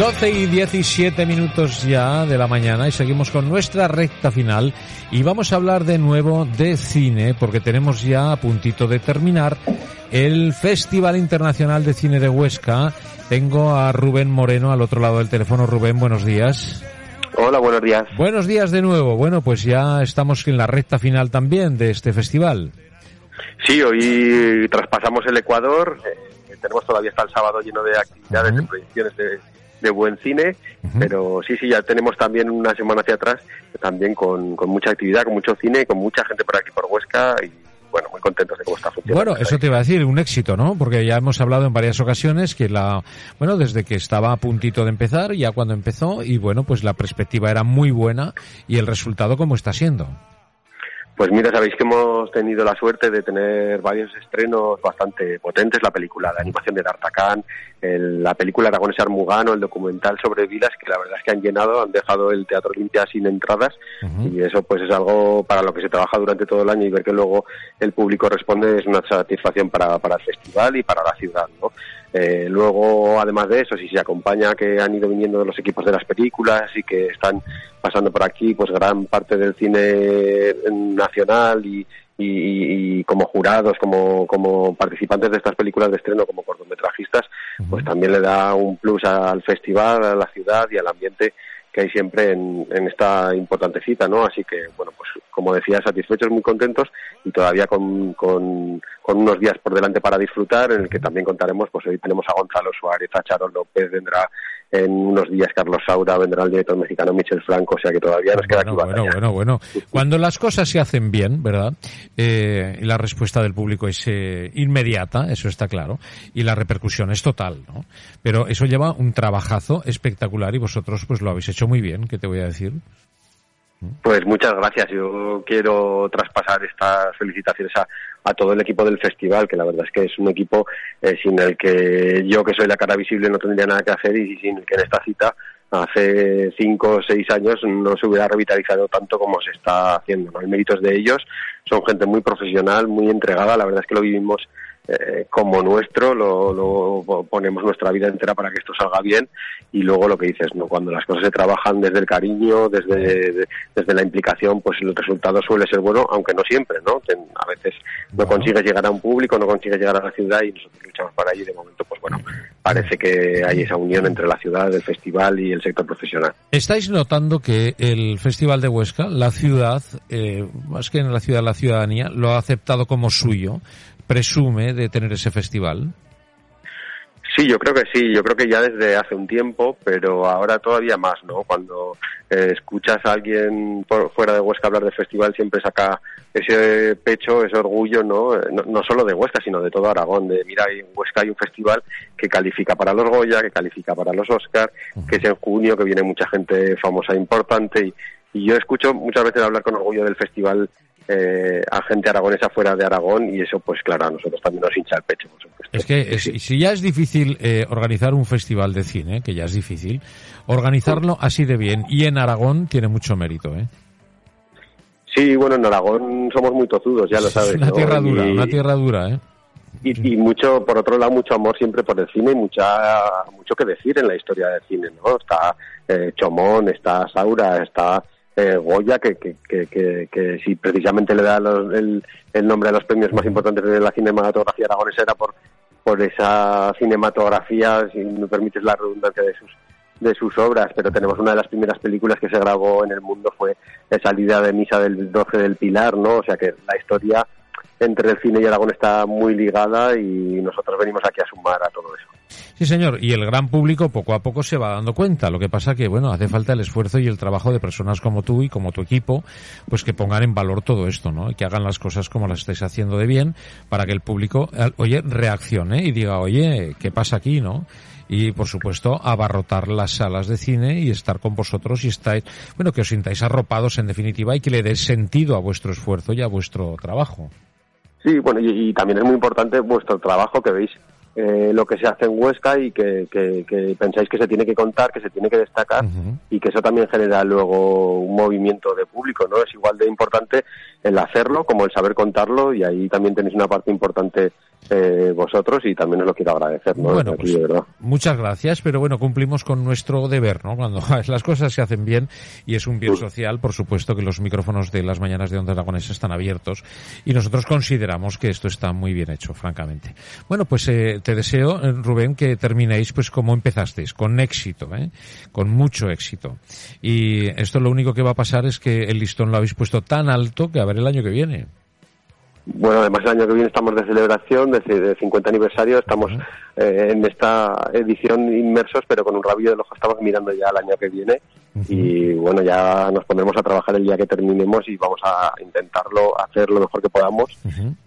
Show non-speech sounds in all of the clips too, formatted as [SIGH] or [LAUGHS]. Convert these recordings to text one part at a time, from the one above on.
12 y 17 minutos ya de la mañana y seguimos con nuestra recta final y vamos a hablar de nuevo de cine porque tenemos ya a puntito de terminar el Festival Internacional de Cine de Huesca. Tengo a Rubén Moreno al otro lado del teléfono. Rubén, buenos días. Hola, buenos días. Buenos días de nuevo. Bueno, pues ya estamos en la recta final también de este festival. Sí, hoy traspasamos el Ecuador. Eh, tenemos todavía hasta el sábado lleno de actividades, de proyecciones de de buen cine, pero sí, sí, ya tenemos también una semana hacia atrás, también con, con mucha actividad, con mucho cine, con mucha gente por aquí por Huesca y bueno, muy contentos de cómo está funcionando. Bueno, eso te iba a decir, un éxito, ¿no? Porque ya hemos hablado en varias ocasiones que la, bueno, desde que estaba a puntito de empezar, ya cuando empezó, y bueno, pues la perspectiva era muy buena y el resultado cómo está siendo. Pues mira, sabéis que hemos tenido la suerte de tener varios estrenos bastante potentes, la película de animación de D'Artagnan, la película Aragones Armugano, el documental sobre vidas, que la verdad es que han llenado, han dejado el Teatro Olimpia sin entradas y eso pues es algo para lo que se trabaja durante todo el año y ver que luego el público responde es una satisfacción para, para el festival y para la ciudad, ¿no? Eh, luego, además de eso, si se acompaña que han ido viniendo los equipos de las películas y que están pasando por aquí, pues gran parte del cine nacional y, y, como jurados, como, como participantes de estas películas de estreno, como cortometrajistas, pues también le da un plus al festival, a la ciudad y al ambiente que hay siempre en, en, esta importante cita, ¿no? Así que, bueno, pues como decía, satisfechos, muy contentos y todavía con, con, con, unos días por delante para disfrutar, en el que también contaremos, pues hoy tenemos a Gonzalo Suárez, a Charo López, vendrá en unos días Carlos Saura, vendrá el director mexicano Michel Franco, o sea que todavía nos queda bueno, Bueno, bueno, bueno. Cuando las cosas se hacen bien, ¿verdad? Eh, la respuesta del público es eh, inmediata, eso está claro, y la repercusión es total, ¿no? Pero eso lleva un trabajazo espectacular y vosotros pues lo habéis hecho muy bien, ¿qué te voy a decir? Pues muchas gracias. Yo quiero traspasar estas felicitaciones a, a todo el equipo del festival, que la verdad es que es un equipo eh, sin el que yo, que soy la cara visible, no tendría nada que hacer y sin el que en esta cita hace cinco o seis años no se hubiera revitalizado tanto como se está haciendo. ¿no? El mérito es de ellos, son gente muy profesional, muy entregada, la verdad es que lo vivimos eh, como nuestro, lo, ponemos nuestra vida entera para que esto salga bien y luego lo que dices, no cuando las cosas se trabajan desde el cariño, desde, desde la implicación, pues el resultado suele ser bueno, aunque no siempre, ¿no? A veces no consigues llegar a un público, no consigues llegar a la ciudad y nosotros luchamos para allí de momento, pues bueno, parece que hay esa unión entre la ciudad, el festival y el sector profesional. ¿Estáis notando que el Festival de Huesca, la ciudad, eh, más que en la ciudad, la ciudadanía, lo ha aceptado como suyo? Presume de tener ese festival? Sí, yo creo que sí, yo creo que ya desde hace un tiempo, pero ahora todavía más, ¿no? Cuando eh, escuchas a alguien por, fuera de Huesca hablar de festival, siempre saca ese pecho, ese orgullo, ¿no? Eh, ¿no? No, solo de Huesca, sino de todo Aragón, de mira, en Huesca hay un festival que califica para los Goya, que califica para los Oscar, que es en junio, que viene mucha gente famosa e importante, y, y yo escucho muchas veces hablar con orgullo del festival eh, a gente aragonesa fuera de Aragón y eso pues claro a nosotros también nos hincha el pecho por supuesto. Es que si ya es difícil eh, organizar un festival de cine, que ya es difícil, organizarlo así de bien y en Aragón tiene mucho mérito, ¿eh? Sí, bueno, en Aragón somos muy tozudos, ya lo sabes. Una tierra dura, una tierra dura, ¿eh? Y, y, mucho, por otro lado, mucho amor siempre por el cine y mucha, mucho que decir en la historia del cine, ¿no? Está eh, Chomón, está Saura, está eh, Goya, que, que, que, que, si precisamente le da el, el, nombre a los premios más importantes de la cinematografía aragonesa era por, por esa cinematografía, si me permites la redundancia de sus de sus obras, pero tenemos una de las primeras películas que se grabó en el mundo fue la salida de misa del 12 del Pilar, ¿no? O sea que la historia entre el cine y Aragón está muy ligada y nosotros venimos aquí a sumar a todo eso. Sí, señor, y el gran público poco a poco se va dando cuenta. Lo que pasa que, bueno, hace falta el esfuerzo y el trabajo de personas como tú y como tu equipo, pues que pongan en valor todo esto, ¿no? Y que hagan las cosas como las estáis haciendo de bien para que el público, oye, reaccione y diga, oye, ¿qué pasa aquí, no? y por supuesto abarrotar las salas de cine y estar con vosotros y estáis, bueno, que os sintáis arropados en definitiva y que le dé sentido a vuestro esfuerzo y a vuestro trabajo. Sí, bueno, y, y también es muy importante vuestro trabajo que veis eh, lo que se hace en Huesca y que, que, pensáis que se tiene que contar, que se tiene que destacar y que eso también genera luego un movimiento de público, ¿no? Es igual de importante el hacerlo como el saber contarlo y ahí también tenéis una parte importante eh, vosotros y también os lo quiero agradecer, ¿no? Bueno, pues, muchas gracias, pero bueno, cumplimos con nuestro deber, ¿no? Cuando [LAUGHS] las cosas se hacen bien y es un bien social, por supuesto que los micrófonos de las mañanas de Ondas Aragones están abiertos y nosotros consideramos que esto está muy bien hecho, francamente. Bueno, pues eh, te deseo, eh, Rubén, que terminéis pues como empezasteis, con éxito, ¿eh? Con mucho éxito. Y esto lo único que va a pasar es que el listón lo habéis puesto tan alto que a ver el año que viene. Bueno, además el año que viene estamos de celebración, de, 50 aniversario, estamos eh, en esta edición inmersos, pero con un rabillo del ojo estamos mirando ya el año que viene y bueno, ya nos pondremos a trabajar el día que terminemos y vamos a intentarlo hacer lo mejor que podamos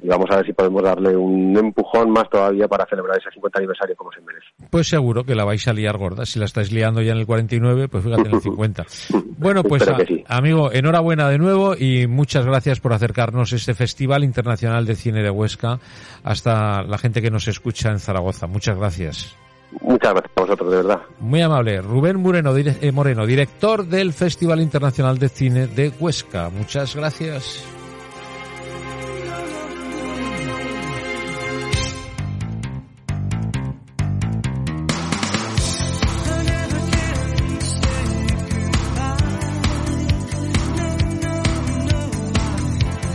y vamos a ver si podemos darle un empujón más todavía para celebrar ese 50 aniversario como se merece. Pues seguro que la vais a liar gorda. Si la estáis liando ya en el 49, pues fíjate en el 50. [LAUGHS] Bueno, pues amigo, enhorabuena de nuevo y muchas gracias por acercarnos a este Festival Internacional de Cine de Huesca hasta la gente que nos escucha en Zaragoza. Muchas gracias. Muchas gracias a vosotros, de verdad. Muy amable. Rubén Moreno, eh, Moreno, director del Festival Internacional de Cine de Huesca. Muchas gracias.